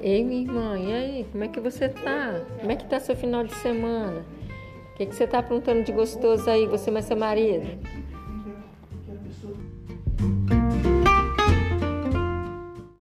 Ei, minha irmã, e aí? Como é que você tá? Como é que tá seu final de semana? O que, que você tá aprontando de gostoso aí, você mais seu marido? Que a pessoa